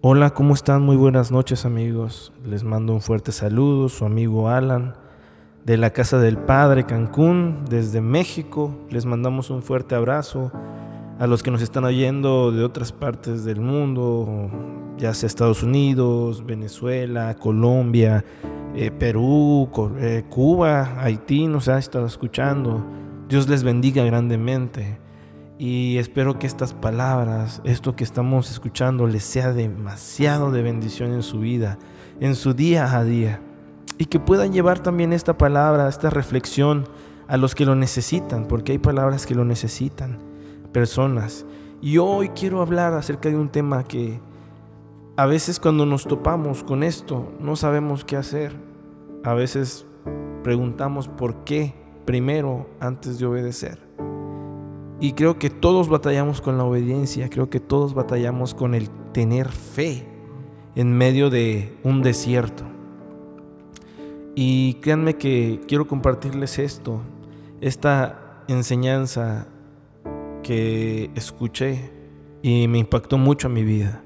Hola, ¿cómo están? Muy buenas noches amigos. Les mando un fuerte saludo, su amigo Alan de la Casa del Padre Cancún, desde México. Les mandamos un fuerte abrazo a los que nos están oyendo de otras partes del mundo, ya sea Estados Unidos, Venezuela, Colombia, eh, Perú, eh, Cuba, Haití, nos ha estado escuchando. Dios les bendiga grandemente. Y espero que estas palabras, esto que estamos escuchando, les sea demasiado de bendición en su vida, en su día a día. Y que puedan llevar también esta palabra, esta reflexión a los que lo necesitan, porque hay palabras que lo necesitan, personas. Y hoy quiero hablar acerca de un tema que a veces cuando nos topamos con esto no sabemos qué hacer. A veces preguntamos por qué primero antes de obedecer. Y creo que todos batallamos con la obediencia, creo que todos batallamos con el tener fe en medio de un desierto. Y créanme que quiero compartirles esto, esta enseñanza que escuché y me impactó mucho en mi vida.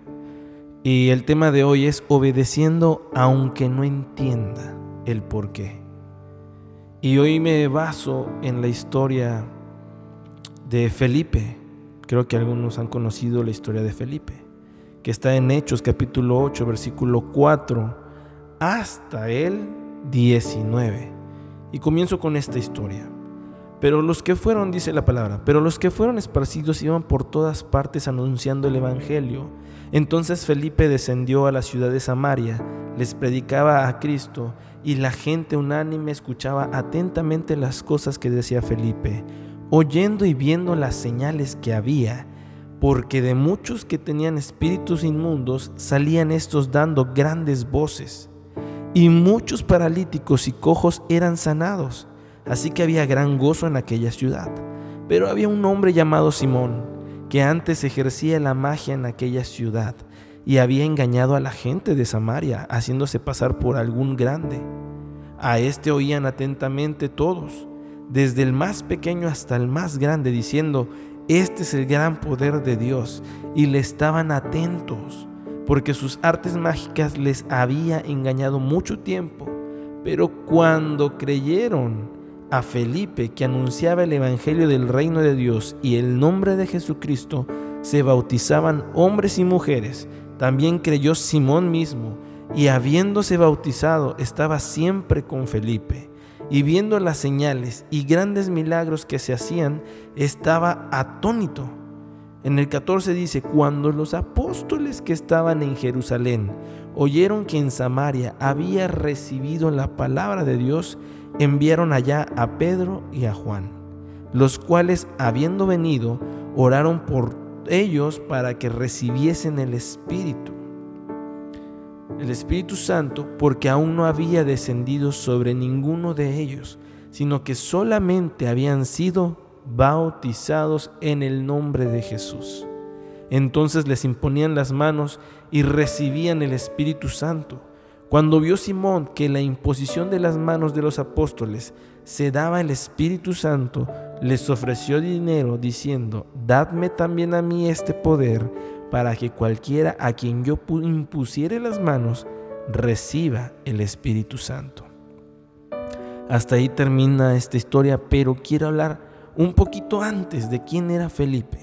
Y el tema de hoy es obedeciendo aunque no entienda el por qué. Y hoy me baso en la historia de Felipe. Creo que algunos han conocido la historia de Felipe, que está en Hechos capítulo 8, versículo 4 hasta el 19. Y comienzo con esta historia. Pero los que fueron, dice la palabra, pero los que fueron esparcidos iban por todas partes anunciando el Evangelio. Entonces Felipe descendió a la ciudad de Samaria, les predicaba a Cristo, y la gente unánime escuchaba atentamente las cosas que decía Felipe oyendo y viendo las señales que había, porque de muchos que tenían espíritus inmundos salían estos dando grandes voces, y muchos paralíticos y cojos eran sanados, así que había gran gozo en aquella ciudad. Pero había un hombre llamado Simón, que antes ejercía la magia en aquella ciudad, y había engañado a la gente de Samaria, haciéndose pasar por algún grande. A este oían atentamente todos, desde el más pequeño hasta el más grande, diciendo, este es el gran poder de Dios, y le estaban atentos, porque sus artes mágicas les había engañado mucho tiempo. Pero cuando creyeron a Felipe que anunciaba el Evangelio del reino de Dios y el nombre de Jesucristo, se bautizaban hombres y mujeres. También creyó Simón mismo, y habiéndose bautizado estaba siempre con Felipe y viendo las señales y grandes milagros que se hacían, estaba atónito. En el 14 dice, cuando los apóstoles que estaban en Jerusalén oyeron que en Samaria había recibido la palabra de Dios, enviaron allá a Pedro y a Juan, los cuales, habiendo venido, oraron por ellos para que recibiesen el Espíritu el Espíritu Santo porque aún no había descendido sobre ninguno de ellos, sino que solamente habían sido bautizados en el nombre de Jesús. Entonces les imponían las manos y recibían el Espíritu Santo. Cuando vio Simón que la imposición de las manos de los apóstoles se daba el Espíritu Santo, les ofreció dinero diciendo, Dadme también a mí este poder para que cualquiera a quien yo impusiere las manos reciba el Espíritu Santo. Hasta ahí termina esta historia, pero quiero hablar un poquito antes de quién era Felipe.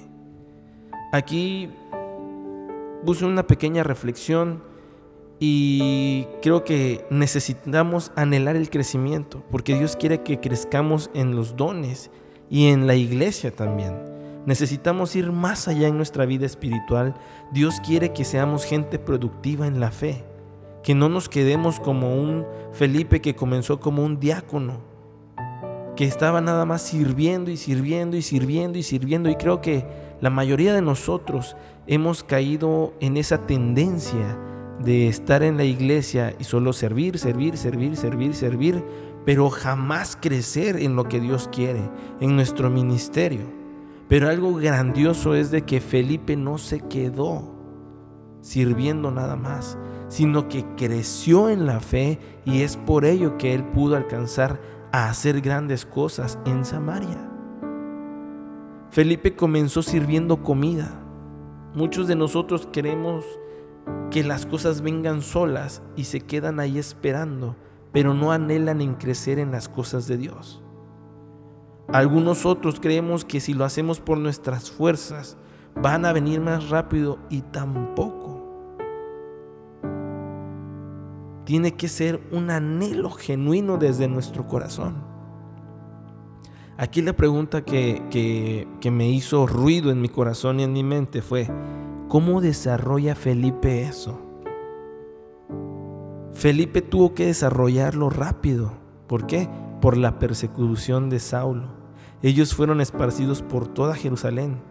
Aquí puse una pequeña reflexión y creo que necesitamos anhelar el crecimiento, porque Dios quiere que crezcamos en los dones y en la iglesia también. Necesitamos ir más allá en nuestra vida espiritual. Dios quiere que seamos gente productiva en la fe, que no nos quedemos como un Felipe que comenzó como un diácono, que estaba nada más sirviendo y sirviendo y sirviendo y sirviendo. Y creo que la mayoría de nosotros hemos caído en esa tendencia de estar en la iglesia y solo servir, servir, servir, servir, servir, pero jamás crecer en lo que Dios quiere, en nuestro ministerio. Pero algo grandioso es de que Felipe no se quedó sirviendo nada más, sino que creció en la fe y es por ello que él pudo alcanzar a hacer grandes cosas en Samaria. Felipe comenzó sirviendo comida. Muchos de nosotros queremos que las cosas vengan solas y se quedan ahí esperando, pero no anhelan en crecer en las cosas de Dios. Algunos otros creemos que si lo hacemos por nuestras fuerzas, van a venir más rápido y tampoco. Tiene que ser un anhelo genuino desde nuestro corazón. Aquí la pregunta que, que, me hizo ruido en mi corazón y en mi mente fue, ¿cómo desarrolla Felipe eso? Felipe tuvo que desarrollarlo rápido. ¿Por qué? Por la persecución de Saulo. Ellos fueron esparcidos por toda Jerusalén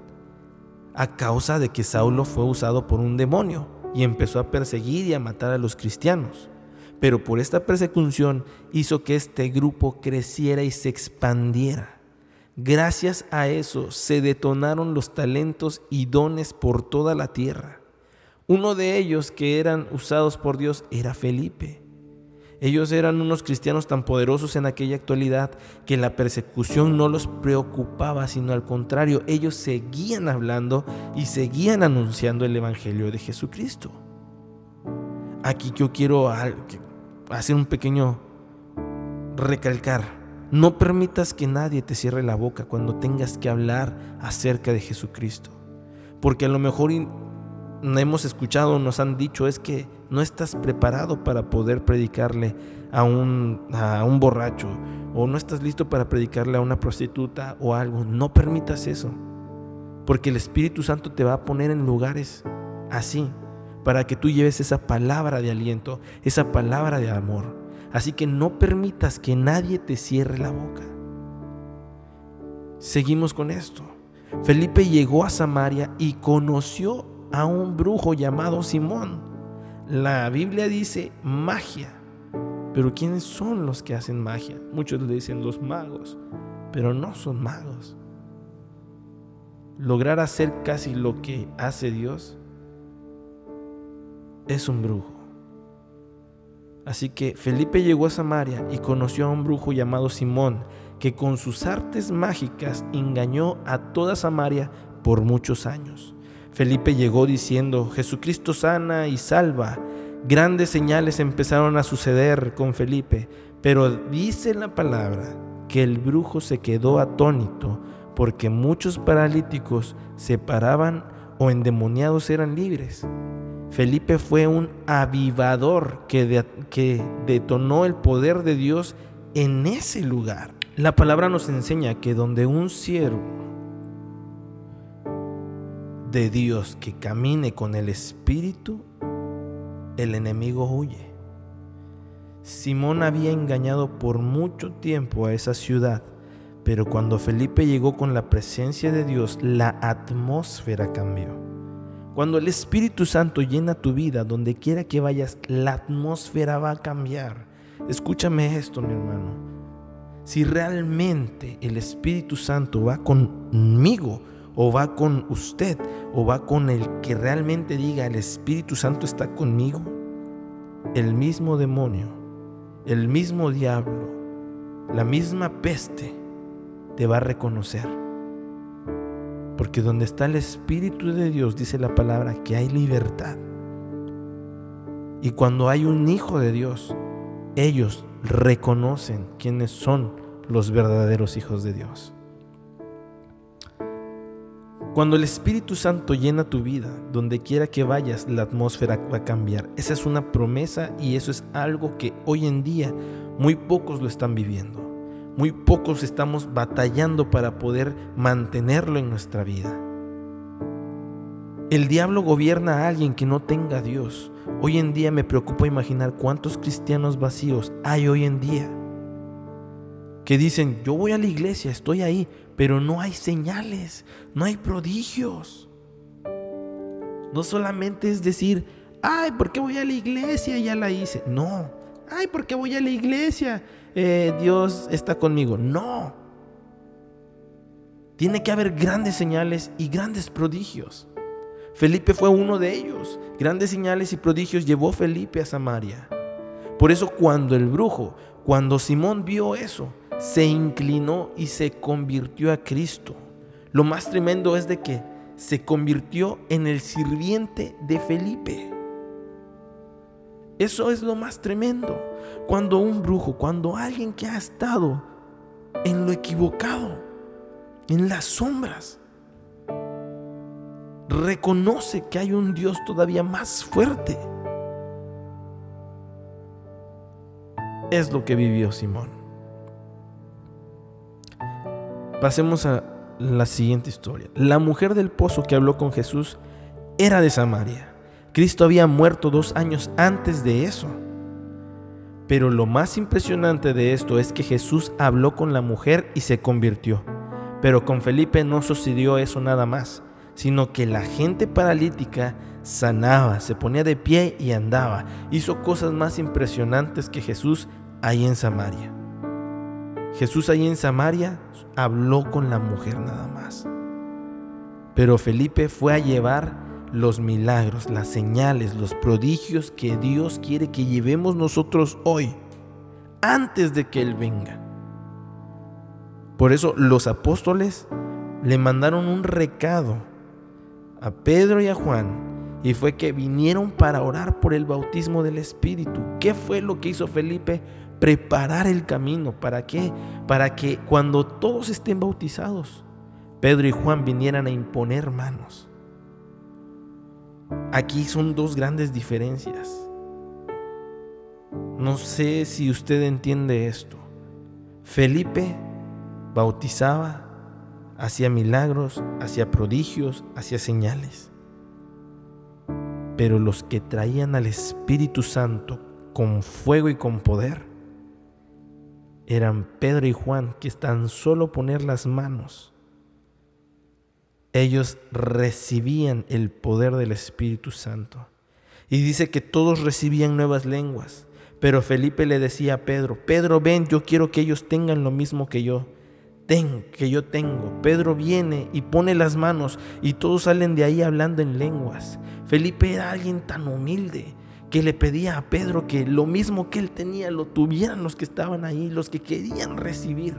a causa de que Saulo fue usado por un demonio y empezó a perseguir y a matar a los cristianos. Pero por esta persecución hizo que este grupo creciera y se expandiera. Gracias a eso se detonaron los talentos y dones por toda la tierra. Uno de ellos que eran usados por Dios era Felipe. Ellos eran unos cristianos tan poderosos en aquella actualidad que la persecución no los preocupaba, sino al contrario, ellos seguían hablando y seguían anunciando el Evangelio de Jesucristo. Aquí yo quiero hacer un pequeño recalcar. No permitas que nadie te cierre la boca cuando tengas que hablar acerca de Jesucristo. Porque a lo mejor hemos escuchado, nos han dicho, es que no estás preparado para poder predicarle a un, a un borracho o no estás listo para predicarle a una prostituta o algo. No permitas eso. Porque el Espíritu Santo te va a poner en lugares así para que tú lleves esa palabra de aliento, esa palabra de amor. Así que no permitas que nadie te cierre la boca. Seguimos con esto. Felipe llegó a Samaria y conoció a un brujo llamado Simón. La Biblia dice magia. Pero ¿quiénes son los que hacen magia? Muchos le dicen los magos, pero no son magos. Lograr hacer casi lo que hace Dios es un brujo. Así que Felipe llegó a Samaria y conoció a un brujo llamado Simón, que con sus artes mágicas engañó a toda Samaria por muchos años. Felipe llegó diciendo, Jesucristo sana y salva. Grandes señales empezaron a suceder con Felipe, pero dice la palabra que el brujo se quedó atónito porque muchos paralíticos se paraban o endemoniados eran libres. Felipe fue un avivador que, detonó el poder de Dios en ese lugar. La palabra nos enseña que donde un siervo de Dios que camine con el Espíritu, el enemigo huye. Simón había engañado por mucho tiempo a esa ciudad, pero cuando Felipe llegó con la presencia de Dios, la atmósfera cambió. Cuando el Espíritu Santo llena tu vida, donde quiera que vayas, la atmósfera va a cambiar. Escúchame esto, mi hermano. Si realmente el Espíritu Santo va conmigo, o va con usted, o va con el que realmente diga el Espíritu Santo está conmigo, el mismo demonio, el mismo diablo, la misma peste te va a reconocer. Porque donde está el Espíritu de Dios, dice la palabra, que hay libertad. Y cuando hay un hijo de Dios, ellos reconocen quiénes son los verdaderos hijos de Dios. Cuando el Espíritu Santo llena tu vida, donde quiera que vayas, la atmósfera va a cambiar. Esa es una promesa y eso es algo que hoy en día muy pocos lo están viviendo. Muy pocos estamos batallando para poder mantenerlo en nuestra vida. El diablo gobierna a alguien que no tenga a Dios. Hoy en día me preocupa imaginar cuántos cristianos vacíos hay hoy en día. Que dicen, yo voy a la iglesia, estoy ahí, pero no hay señales, no hay prodigios. No solamente es decir, ay, ¿por qué voy a la iglesia? Ya la hice. No, ay, ¿por qué voy a la iglesia? Eh, Dios está conmigo. No. Tiene que haber grandes señales y grandes prodigios. Felipe fue uno de ellos. Grandes señales y prodigios llevó Felipe a Samaria. Por eso cuando el brujo, cuando Simón vio eso, se inclinó y se convirtió a Cristo. Lo más tremendo es de que se convirtió en el sirviente de Felipe. Eso es lo más tremendo. Cuando un brujo, cuando alguien que ha estado en lo equivocado, en las sombras, reconoce que hay un Dios todavía más fuerte. Es lo que vivió Simón. Pasemos a la siguiente historia. La mujer del pozo que habló con Jesús era de Samaria. Cristo había muerto dos años antes de eso. Pero lo más impresionante de esto es que Jesús habló con la mujer y se convirtió. Pero con Felipe no sucedió eso nada más sino que la gente paralítica sanaba, se ponía de pie y andaba. Hizo cosas más impresionantes que Jesús ahí en Samaria. Jesús ahí en Samaria habló con la mujer nada más. Pero Felipe fue a llevar los milagros, las señales, los prodigios que Dios quiere que llevemos nosotros hoy, antes de que Él venga. Por eso los apóstoles le mandaron un recado a Pedro y a Juan y fue que vinieron para orar por el bautismo del Espíritu. ¿Qué fue lo que hizo Felipe? Preparar el camino. ¿Para qué? Para que cuando todos estén bautizados, Pedro y Juan vinieran a imponer manos. Aquí son dos grandes diferencias. No sé si usted entiende esto. Felipe bautizaba hacía milagros, hacía prodigios, hacía señales. Pero los que traían al Espíritu Santo con fuego y con poder eran Pedro y Juan, que tan solo poner las manos, ellos recibían el poder del Espíritu Santo. Y dice que todos recibían nuevas lenguas. Pero Felipe le decía a Pedro, Pedro, ven, yo quiero que ellos tengan lo mismo que yo que yo tengo. Pedro viene y pone las manos y todos salen de ahí hablando en lenguas. Felipe era alguien tan humilde que le pedía a Pedro que lo mismo que él tenía lo tuvieran los que estaban ahí, los que querían recibir.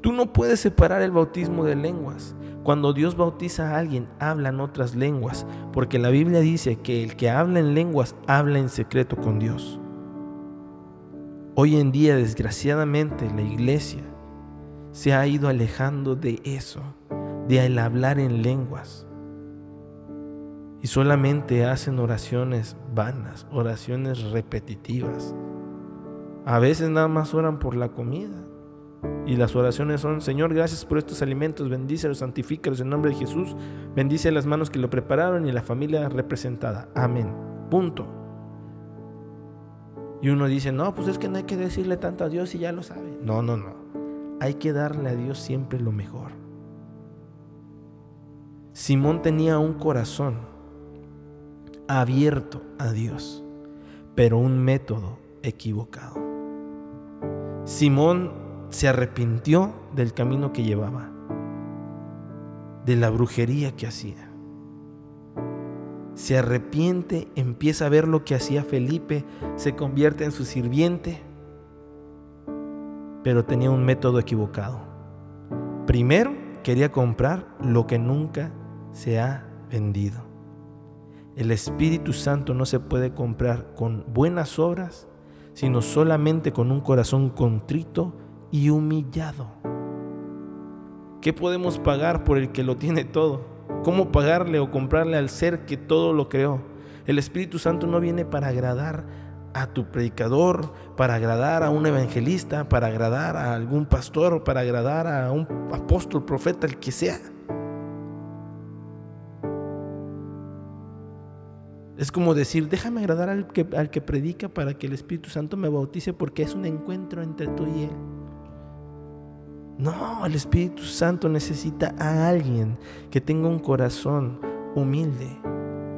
Tú no puedes separar el bautismo de lenguas. Cuando Dios bautiza a alguien, hablan otras lenguas, porque la Biblia dice que el que habla en lenguas habla en secreto con Dios. Hoy en día, desgraciadamente, la iglesia se ha ido alejando de eso, de el hablar en lenguas. Y solamente hacen oraciones vanas, oraciones repetitivas. A veces nada más oran por la comida. Y las oraciones son, Señor, gracias por estos alimentos, bendícelos, santifícalos en nombre de Jesús, bendice las manos que lo prepararon y la familia representada. Amén. Punto. Y uno dice, no, pues es que no hay que decirle tanto a Dios y ya lo sabe. No, no, no hay que darle a Dios siempre lo mejor. Simón tenía un corazón abierto a Dios, pero un método equivocado. Simón se arrepintió del camino que llevaba, de la brujería que hacía. Se arrepiente, empieza a ver lo que hacía Felipe, se convierte en su sirviente pero tenía un método equivocado. Primero quería comprar lo que nunca se ha vendido. El Espíritu Santo no se puede comprar con buenas obras, sino solamente con un corazón contrito y humillado. ¿Qué podemos pagar por el que lo tiene todo? ¿Cómo pagarle o comprarle al ser que todo lo creó? El Espíritu Santo no viene para agradar a tu predicador, para agradar a un evangelista, para agradar a algún pastor, para agradar a un apóstol, profeta, el que sea. Es como decir, déjame agradar al que, al que predica para que el Espíritu Santo me bautice porque es un encuentro entre tú y Él. No, el Espíritu Santo necesita a alguien que tenga un corazón humilde,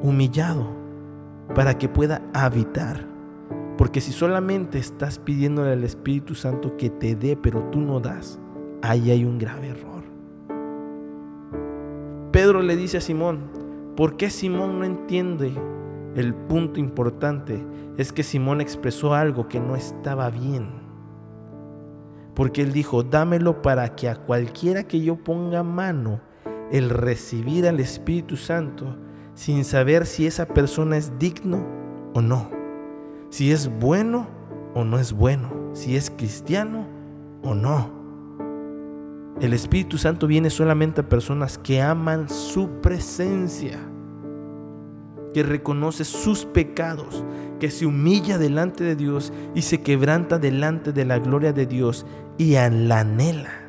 humillado, para que pueda habitar. Porque si solamente estás pidiéndole al Espíritu Santo que te dé, pero tú no das, ahí hay un grave error. Pedro le dice a Simón, ¿por qué Simón no entiende el punto importante? Es que Simón expresó algo que no estaba bien. Porque él dijo, dámelo para que a cualquiera que yo ponga mano, el recibir al Espíritu Santo, sin saber si esa persona es digno o no, si es bueno o no es bueno, si es cristiano o no. El Espíritu Santo viene solamente a personas que aman su presencia, que reconoce sus pecados, que se humilla delante de Dios y se quebranta delante de la gloria de Dios y la anhela.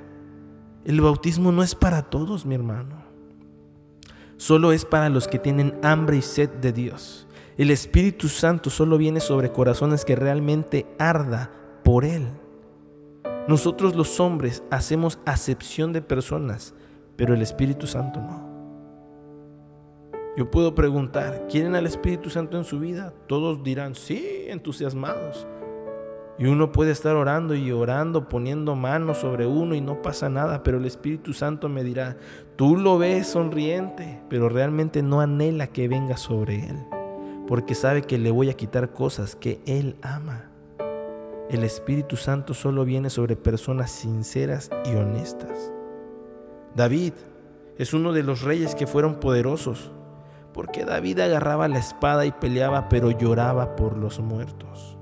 El bautismo no es para todos, mi hermano. Solo es para los que tienen hambre y sed de Dios. El Espíritu Santo solo viene sobre corazones que realmente arda por Él. Nosotros los hombres hacemos acepción de personas, pero el Espíritu Santo no. Yo puedo preguntar, ¿quieren al Espíritu Santo en su vida? Todos dirán, sí, entusiasmados. Y uno puede estar orando y orando, poniendo manos sobre uno y no pasa nada, pero el Espíritu Santo me dirá, tú lo ves sonriente, pero realmente no anhela que venga sobre él, porque sabe que le voy a quitar cosas que él ama. El Espíritu Santo solo viene sobre personas sinceras y honestas. David es uno de los reyes que fueron poderosos, porque David agarraba la espada y peleaba, pero lloraba por los muertos.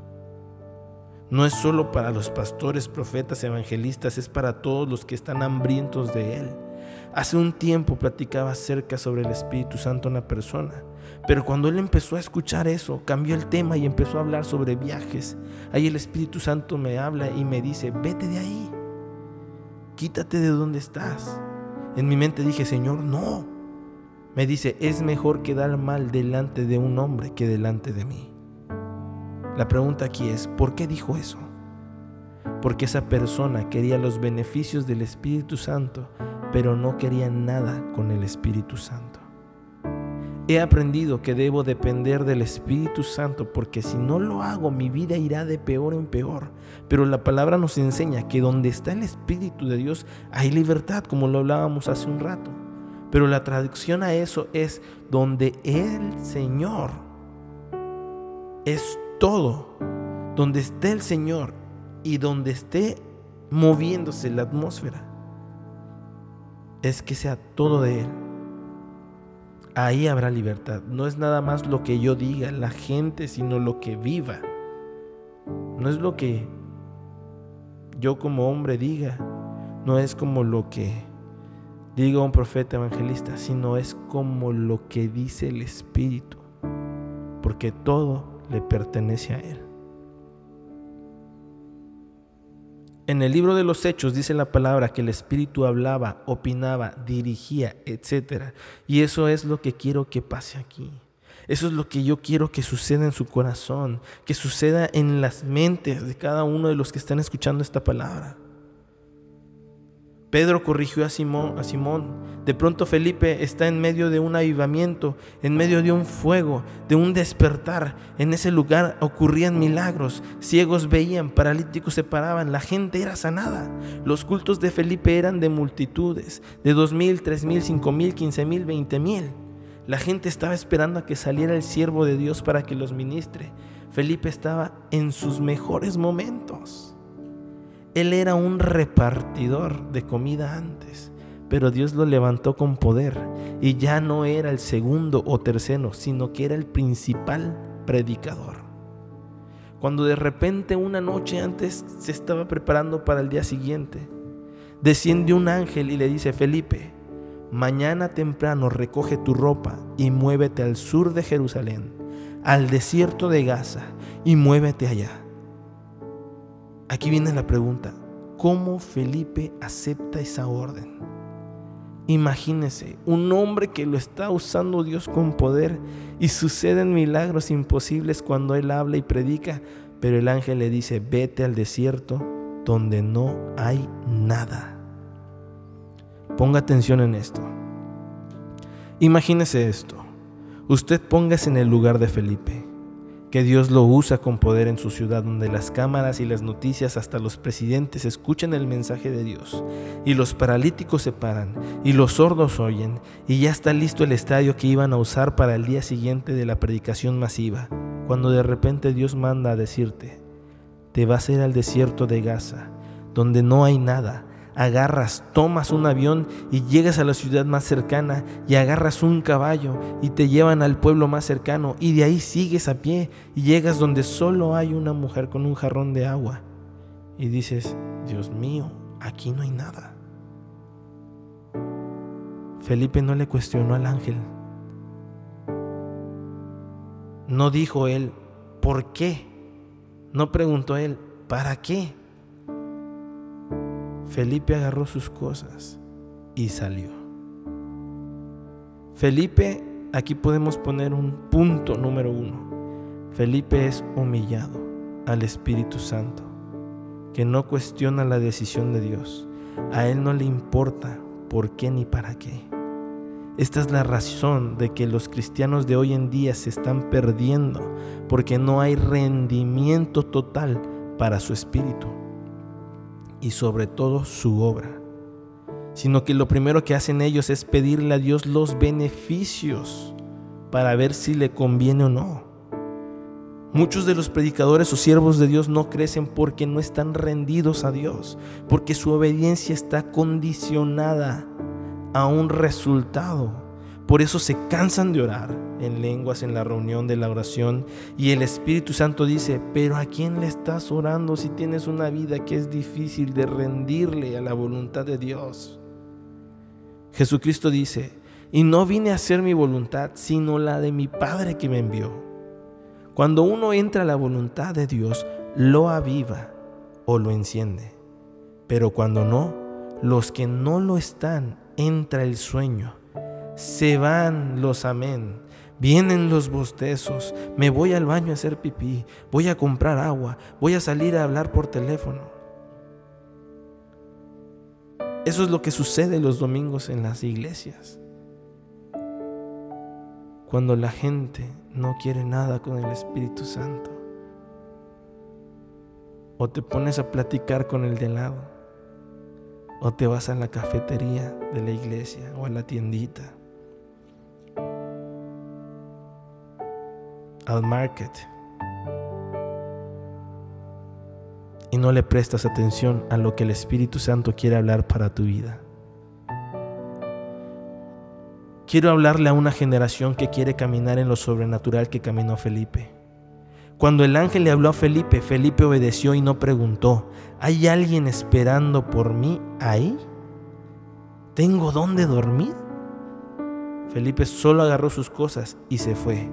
No es solo para los pastores, profetas, evangelistas, es para todos los que están hambrientos de Él. Hace un tiempo platicaba acerca sobre el Espíritu Santo una persona, pero cuando él empezó a escuchar eso, cambió el tema y empezó a hablar sobre viajes. Ahí el Espíritu Santo me habla y me dice, vete de ahí, quítate de donde estás. En mi mente dije, Señor, no. Me dice, es mejor quedar mal delante de un hombre que delante de mí. La pregunta aquí es, ¿por qué dijo eso? Porque esa persona quería los beneficios del Espíritu Santo, pero no quería nada con el Espíritu Santo. He aprendido que debo depender del Espíritu Santo porque si no lo hago mi vida irá de peor en peor. Pero la palabra nos enseña que donde está el Espíritu de Dios hay libertad, como lo hablábamos hace un rato. Pero la traducción a eso es donde el Señor es todo, donde esté el Señor y donde esté moviéndose la atmósfera, es que sea todo de Él. Ahí habrá libertad. No es nada más lo que yo diga, la gente, sino lo que viva. No es lo que yo como hombre diga, no es como lo que diga un profeta evangelista, sino es como lo que dice el Espíritu. Porque todo le pertenece a Él. En el libro de los Hechos dice la palabra que el Espíritu hablaba, opinaba, dirigía, etc. Y eso es lo que quiero que pase aquí. Eso es lo que yo quiero que suceda en su corazón, que suceda en las mentes de cada uno de los que están escuchando esta palabra. Pedro corrigió a Simón, a Simón. De pronto Felipe está en medio de un avivamiento, en medio de un fuego, de un despertar. En ese lugar ocurrían milagros. Ciegos veían, paralíticos se paraban, la gente era sanada. Los cultos de Felipe eran de multitudes, de dos mil, tres mil, cinco mil, quince mil, veinte mil. La gente estaba esperando a que saliera el siervo de Dios para que los ministre. Felipe estaba en sus mejores momentos. Él era un repartidor de comida antes, pero Dios lo levantó con poder y ya no era el segundo o tercero, sino que era el principal predicador. Cuando de repente una noche antes se estaba preparando para el día siguiente, desciende un ángel y le dice, Felipe, mañana temprano recoge tu ropa y muévete al sur de Jerusalén, al desierto de Gaza, y muévete allá Aquí viene la pregunta, ¿cómo Felipe acepta esa orden? Imagínese, un hombre que lo está usando Dios con poder y suceden milagros imposibles cuando él habla y predica, pero el ángel le dice, vete al desierto donde no hay nada. Ponga atención en esto. Imagínese esto. Usted póngase en el lugar de Felipe que Dios lo usa con poder en su ciudad donde las cámaras y las noticias hasta los presidentes escuchan el mensaje de Dios. Y los paralíticos se paran y los sordos oyen y ya está listo el estadio que iban a usar para el día siguiente de la predicación masiva, cuando de repente Dios manda a decirte, te vas a ir al desierto de Gaza, donde no hay nada, agarras, tomas un avión y llegas a la ciudad más cercana y agarras un caballo y te llevan al pueblo más cercano y de ahí sigues a pie y llegas donde solo hay una mujer con un jarrón de agua y dices, Dios mío, aquí no hay nada. Felipe no le cuestionó al ángel. No dijo él, ¿por qué? No preguntó él, ¿para qué? Felipe agarró sus cosas y salió. Felipe, aquí podemos poner un punto número uno. Felipe es humillado al Espíritu Santo, que no cuestiona la decisión de Dios. A él no le importa por qué ni para qué. Esta es la razón de que los cristianos de hoy en día se están perdiendo, porque no hay rendimiento total para su espíritu y sobre todo su obra, sino que lo primero que hacen ellos es pedirle a Dios los beneficios para ver si le conviene o no. Muchos de los predicadores o siervos de Dios no crecen porque no están rendidos a Dios, porque su obediencia está condicionada a un resultado por eso se cansan de orar en lenguas en la reunión de la oración y el Espíritu Santo dice, pero ¿a quién le estás orando si tienes una vida que es difícil de rendirle a la voluntad de Dios? Jesucristo dice, y no vine a hacer mi voluntad, sino la de mi Padre que me envió. Cuando uno entra a la voluntad de Dios, lo aviva o lo enciende. Pero cuando no, los que no lo están, entra el sueño se van los amén. Vienen los bostezos, me voy al baño a hacer pipí, voy a comprar agua, voy a salir a hablar por teléfono. Eso es lo que sucede los domingos en las iglesias. Cuando la gente no quiere nada con el Espíritu Santo. O te pones a platicar con el de lado. O te vas a la cafetería de la iglesia o a la tiendita al market y no le prestas atención a lo que el Espíritu Santo quiere hablar para tu vida. Quiero hablarle a una generación que quiere caminar en lo sobrenatural que caminó Felipe. Cuando el ángel le habló a Felipe, Felipe obedeció y no preguntó, ¿hay alguien esperando por mí ahí? ¿Tengo dónde dormir? Felipe solo agarró sus cosas y se fue.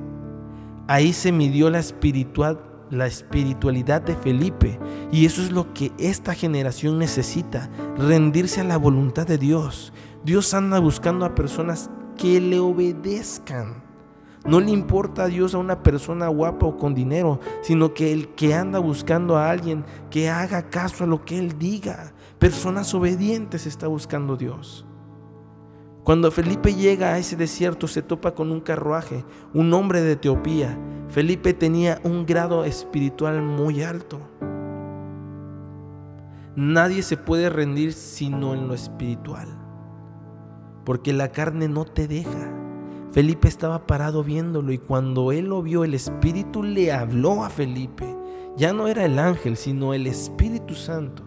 Ahí se midió la espiritual, la espiritualidad de Felipe. Y eso es lo que esta generación necesita, rendirse a la voluntad de Dios. Dios anda buscando a personas que le obedezcan. No le importa a Dios a una persona guapa o con dinero, sino que el que anda buscando a alguien que haga caso a lo que Él diga. Personas obedientes está buscando Dios. Cuando Felipe llega a ese desierto se topa con un carruaje, un hombre de Etiopía. Felipe tenía un grado espiritual muy alto. Nadie se puede rendir sino en lo espiritual, porque la carne no te deja. Felipe estaba parado viéndolo y cuando él lo vio, el Espíritu le habló a Felipe. Ya no era el ángel, sino el Espíritu Santo.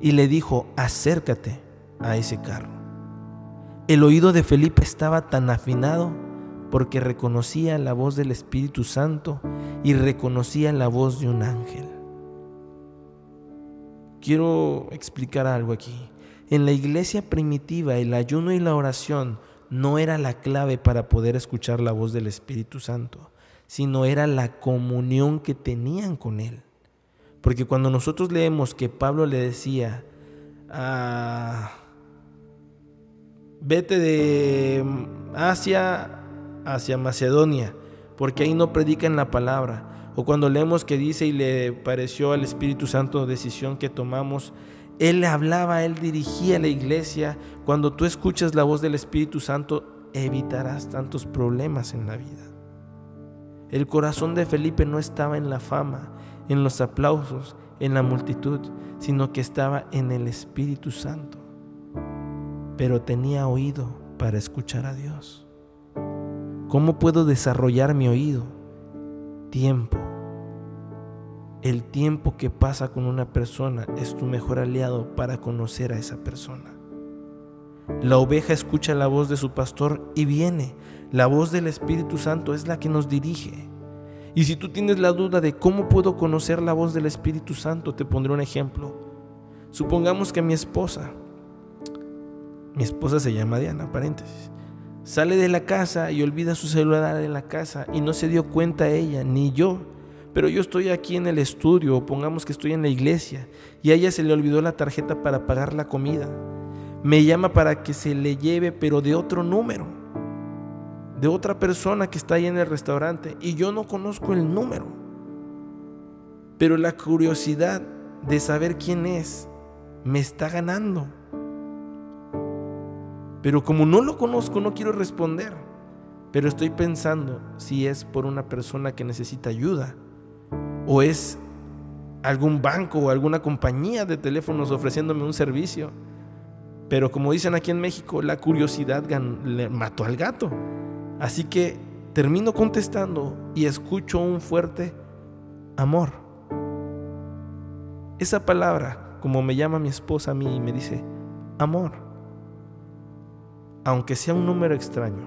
Y le dijo, acércate a ese carro. El oído de Felipe estaba tan afinado porque reconocía la voz del Espíritu Santo y reconocía la voz de un ángel. Quiero explicar algo aquí. En la iglesia primitiva el ayuno y la oración no era la clave para poder escuchar la voz del Espíritu Santo, sino era la comunión que tenían con Él. Porque cuando nosotros leemos que Pablo le decía a vete de Asia hacia Macedonia, porque ahí no predican la palabra. O cuando leemos que dice y le pareció al Espíritu Santo decisión que tomamos, Él hablaba, Él dirigía la iglesia. Cuando tú escuchas la voz del Espíritu Santo, evitarás tantos problemas en la vida. El corazón de Felipe no estaba en la fama, en los aplausos, en la multitud, sino que estaba en el Espíritu Santo pero tenía oído para escuchar a Dios. ¿Cómo puedo desarrollar mi oído? Tiempo. el tiempo que pasa con una persona es tu mejor aliado para conocer a esa persona. La oveja escucha la voz de su pastor y viene. La voz del Espíritu Santo es la que nos dirige. Y si tú tienes la duda de cómo puedo conocer la voz del Espíritu Santo, te pondré un ejemplo. Supongamos que mi esposa, mi esposa se llama Diana, paréntesis, sale de la casa y olvida su celular en la casa y no se dio cuenta ella, ni yo, pero yo estoy aquí en el estudio, o pongamos que estoy en la iglesia, y a ella se le olvidó la tarjeta para pagar la comida. Me llama para que se le lleve, pero de otro número, de otra persona que está ahí en el restaurante, y yo no conozco el número. Pero la curiosidad de saber quién es me está ganando. Pero como no lo conozco, no quiero responder. Pero estoy pensando si es por una persona que necesita ayuda o es algún banco o alguna compañía de teléfonos ofreciéndome un servicio. Pero como dicen aquí en México, la curiosidad le mató al gato. Así que termino contestando y escucho un fuerte amor. Esa palabra, como me llama mi esposa a mí, me dice, amor. Aunque sea un número extraño.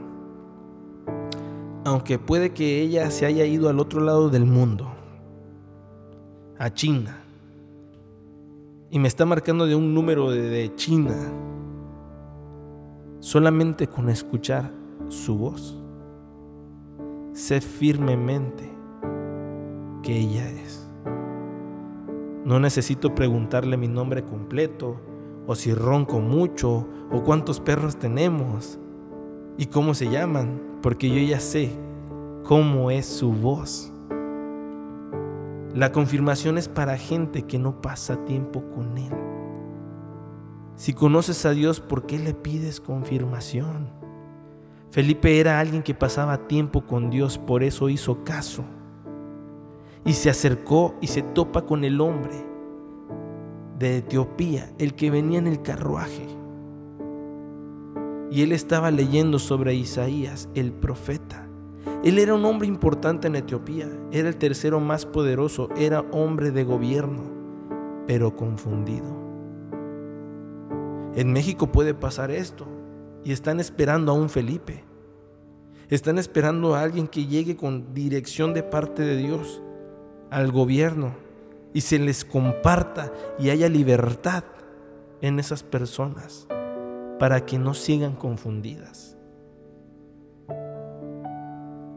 Aunque puede que ella se haya ido al otro lado del mundo a China. Y me está marcando de un número de, China. Solamente con escuchar su voz. Sé firmemente que ella es. No necesito preguntarle mi nombre completo, o si ronco mucho, o cuántos perros tenemos, y cómo se llaman, porque yo ya sé cómo es su voz. La confirmación es para gente que no pasa tiempo con Él. Si conoces a Dios, ¿por qué le pides confirmación? Felipe era alguien que pasaba tiempo con Dios, por eso hizo caso. Y se acercó y se topa con el hombre de Etiopía, el que venía en el carruaje. Y él estaba leyendo sobre Isaías, el profeta. Él era un hombre importante en Etiopía, era el tercero más poderoso, era hombre de gobierno, pero confundido. En México puede pasar esto y están esperando a un Felipe. Están esperando a alguien que llegue con dirección de parte de Dios al gobierno y se les comparta y haya libertad en esas personas para que no sigan confundidas.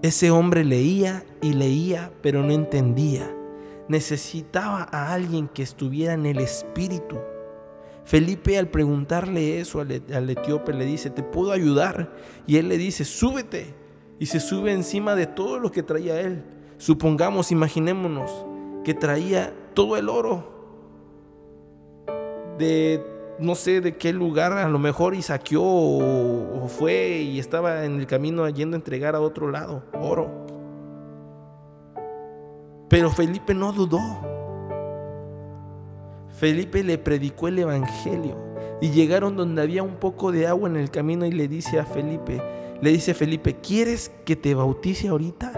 Ese hombre leía y leía, pero no entendía. Necesitaba a alguien que estuviera en el espíritu. Felipe al preguntarle eso al, etíope le dice, ¿te puedo ayudar? Y él le dice, súbete. Y se sube encima de todo lo que traía él. Supongamos, imaginémonos, que traía todo el oro de no sé de qué lugar, a lo mejor y saqueó o, fue y estaba en el camino yendo a entregar a otro lado oro. Pero Felipe no dudó. Felipe le predicó el Evangelio y llegaron donde había un poco de agua en el camino y le dice a Felipe, le dice a Felipe, ¿quieres que te bautice ahorita?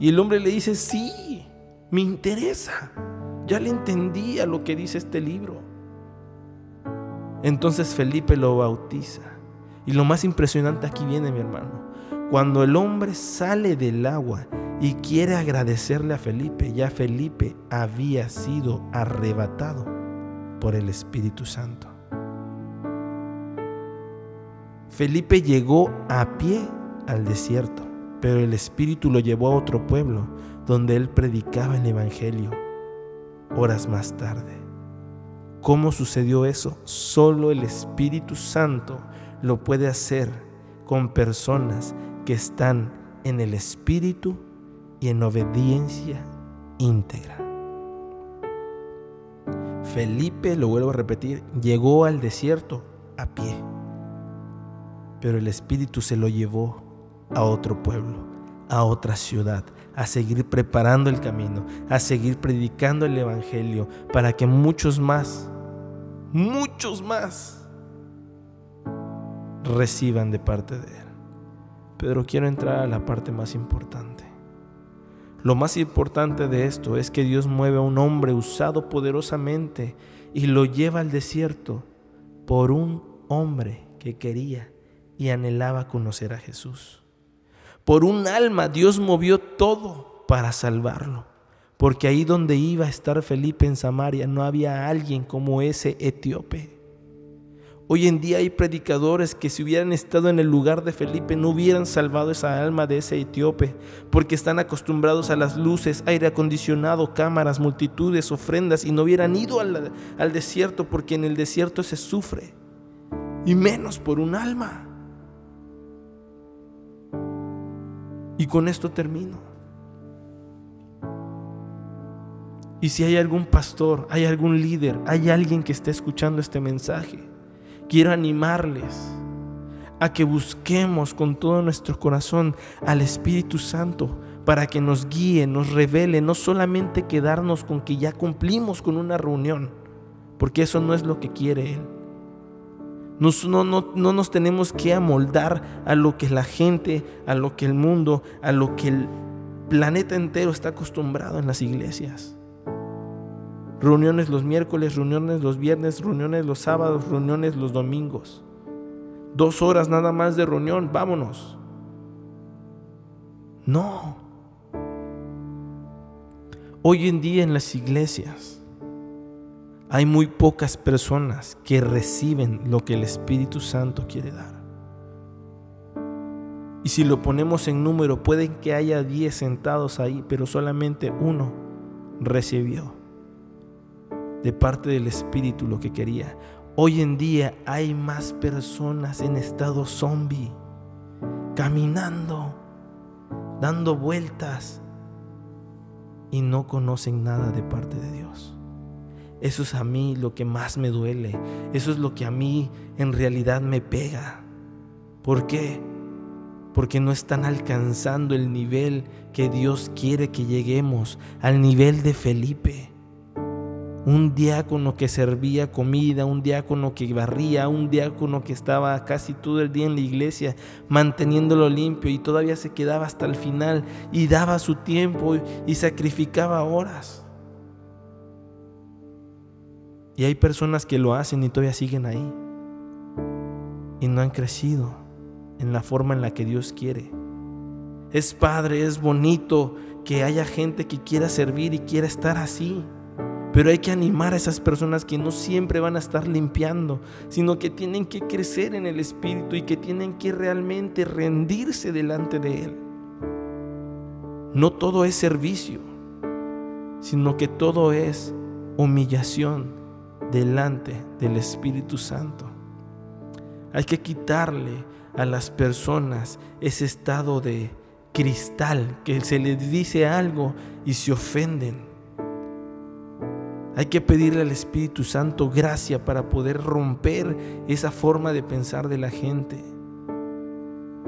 Y el hombre le dice, sí, me interesa. Ya le entendí a lo que dice este libro. Entonces Felipe lo bautiza. Y lo más impresionante aquí viene, mi hermano. Cuando el hombre sale del agua y quiere agradecerle a Felipe, ya Felipe había sido arrebatado por el Espíritu Santo. Felipe llegó a pie al desierto, pero el Espíritu lo llevó a otro pueblo donde él predicaba el Evangelio horas más tarde. ¿Cómo sucedió eso? Solo el Espíritu Santo lo puede hacer con personas que están en el Espíritu y en obediencia íntegra. Felipe, lo vuelvo a repetir, llegó al desierto a pie, pero el Espíritu se lo llevó a otro pueblo, a otra ciudad, a seguir preparando el camino, a seguir predicando el Evangelio para que muchos más, muchos más, reciban de parte de Él. Pero quiero entrar a la parte más importante. Lo más importante de esto es que Dios mueve a un hombre usado poderosamente y lo lleva al desierto por un hombre que quería y anhelaba conocer a Jesús. Por un alma Dios movió todo para salvarlo, porque ahí donde iba a estar Felipe en Samaria no había alguien como ese etíope. Hoy en día hay predicadores que si hubieran estado en el lugar de Felipe no hubieran salvado esa alma de ese etíope, porque están acostumbrados a las luces, aire acondicionado, cámaras, multitudes, ofrendas, y no hubieran ido al, al desierto, porque en el desierto se sufre, y menos por un alma. Y con esto termino. Y si hay algún pastor, hay algún líder, hay alguien que esté escuchando este mensaje, quiero animarles a que busquemos con todo nuestro corazón al Espíritu Santo para que nos guíe, nos revele, no solamente quedarnos con que ya cumplimos con una reunión, porque eso no es lo que quiere Él. No, no nos tenemos que amoldar a lo que la gente, a lo que el mundo, a lo que el planeta entero está acostumbrado en las iglesias. Reuniones los miércoles, reuniones los viernes, reuniones los sábados, reuniones los domingos. Dos horas nada más de reunión, vámonos. No. Hoy en día en las iglesias hay muy pocas personas que reciben lo que el Espíritu Santo quiere dar. Y si lo ponemos en número, pueden que haya diez sentados ahí, pero solamente uno recibió de parte del Espíritu lo que quería. Hoy en día hay más personas en estado zombie, caminando, dando vueltas y no conocen nada de parte de Dios. Eso es a mí lo que más me duele. Eso es lo que a mí en realidad me pega. ¿Por qué? Porque no están alcanzando el nivel que Dios quiere que lleguemos, al nivel de Felipe un diácono que servía comida, un diácono que barría, un diácono que estaba casi todo el día en la iglesia manteniéndolo limpio y todavía se quedaba hasta el final y daba su tiempo y sacrificaba horas. Y hay personas que lo hacen y todavía siguen ahí y no han crecido en la forma en la que Dios quiere. Es padre, es bonito que haya gente que quiera servir y quiera estar así. Pero hay que animar a esas personas que no siempre van a estar limpiando, sino que tienen que crecer en el Espíritu y que tienen que realmente rendirse delante de Él. No todo es servicio, sino que todo es humillación delante del Espíritu Santo. Hay que quitarle a las personas ese estado de cristal que se les dice algo y se ofenden. Hay que pedirle al Espíritu Santo gracia para poder romper esa forma de pensar de la gente.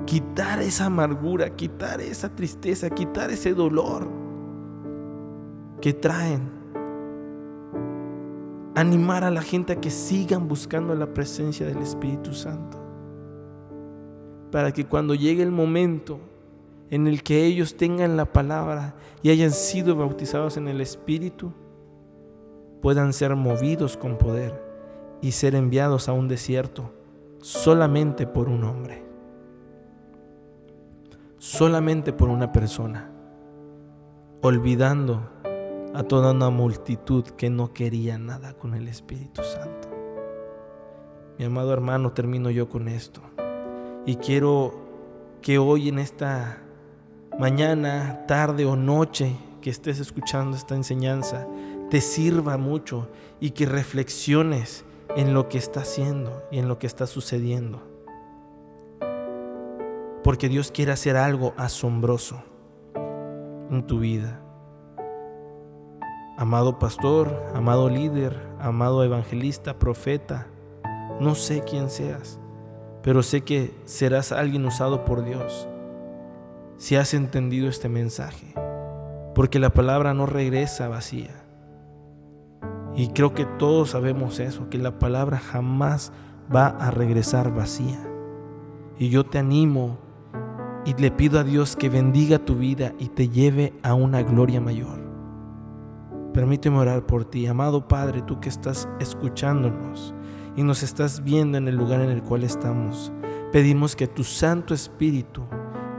Quitar esa amargura, quitar esa tristeza, quitar ese dolor que traen. Animar a la gente a que sigan buscando la presencia del Espíritu Santo. Para que cuando llegue el momento en el que ellos tengan la palabra y hayan sido bautizados en el Espíritu, puedan ser movidos con poder y ser enviados a un desierto solamente por un hombre, solamente por una persona, olvidando a toda una multitud que no quería nada con el Espíritu Santo. Mi amado hermano, termino yo con esto. Y quiero que hoy en esta mañana, tarde o noche que estés escuchando esta enseñanza, te sirva mucho y que reflexiones en lo que está haciendo y en lo que está sucediendo. Porque Dios quiere hacer algo asombroso en tu vida. Amado pastor, amado líder, amado evangelista, profeta, no sé quién seas, pero sé que serás alguien usado por Dios si has entendido este mensaje, porque la palabra no regresa vacía y creo que todos sabemos eso, que la palabra jamás va a regresar vacía. Y yo te animo y le pido a Dios que bendiga tu vida y te lleve a una gloria mayor. Permíteme orar por ti, amado Padre, tú que estás escuchándonos y nos estás viendo en el lugar en el cual estamos. Pedimos que tu Santo Espíritu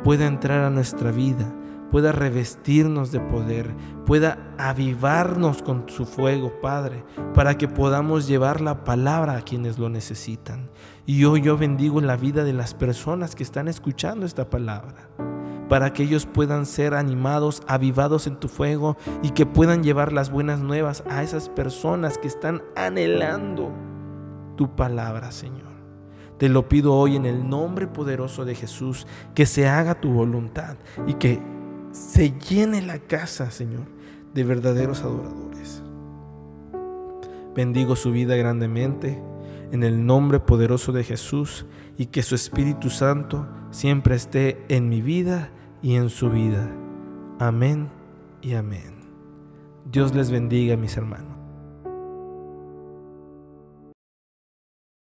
pueda entrar a nuestra vida, pueda revestirnos de poder, pueda avivarnos con su fuego, Padre, para que podamos llevar la palabra a quienes lo necesitan. Y hoy yo bendigo la vida de las personas que están escuchando esta palabra, para que ellos puedan ser animados, avivados en tu fuego y que puedan llevar las buenas nuevas a esas personas que están anhelando tu palabra, Señor. Te lo pido hoy en el nombre poderoso de Jesús, que se haga tu voluntad y que se llene la casa, Señor, de verdaderos adoradores. Bendigo su vida grandemente en el nombre poderoso de Jesús y que su Espíritu Santo siempre esté en mi vida y en su vida. Amén y amén. Dios les bendiga, mis hermanos.